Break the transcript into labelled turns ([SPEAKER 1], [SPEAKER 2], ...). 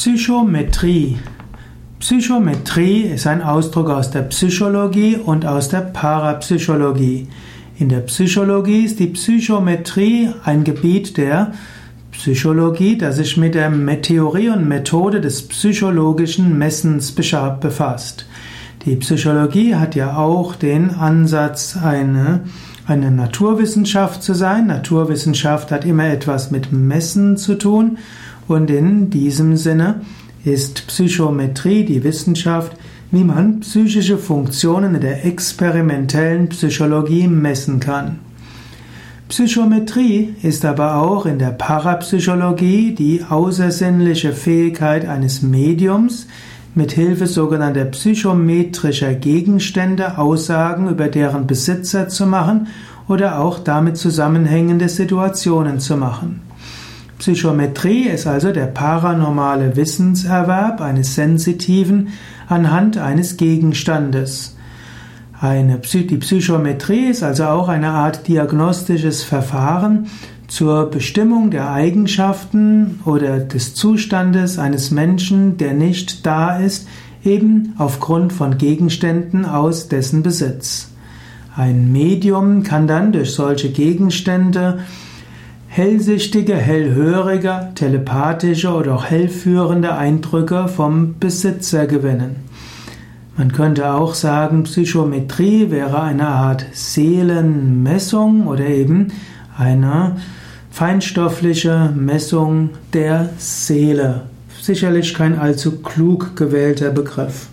[SPEAKER 1] Psychometrie. Psychometrie ist ein Ausdruck aus der Psychologie und aus der Parapsychologie. In der Psychologie ist die Psychometrie ein Gebiet der Psychologie, das sich mit der Theorie und Methode des psychologischen Messens befasst. Die Psychologie hat ja auch den Ansatz, eine, eine Naturwissenschaft zu sein. Naturwissenschaft hat immer etwas mit Messen zu tun und in diesem Sinne ist Psychometrie die Wissenschaft, wie man psychische Funktionen in der experimentellen Psychologie messen kann. Psychometrie ist aber auch in der Parapsychologie die außersinnliche Fähigkeit eines Mediums, mit Hilfe sogenannter psychometrischer Gegenstände Aussagen über deren Besitzer zu machen oder auch damit zusammenhängende Situationen zu machen. Psychometrie ist also der paranormale Wissenserwerb eines Sensitiven anhand eines Gegenstandes. Eine, die Psychometrie ist also auch eine Art diagnostisches Verfahren zur Bestimmung der Eigenschaften oder des Zustandes eines Menschen, der nicht da ist, eben aufgrund von Gegenständen aus dessen Besitz. Ein Medium kann dann durch solche Gegenstände hellsichtige, hellhörige, telepathische oder auch hellführende Eindrücke vom Besitzer gewinnen. Man könnte auch sagen, Psychometrie wäre eine Art Seelenmessung oder eben eine feinstoffliche Messung der Seele. Sicherlich kein allzu klug gewählter Begriff.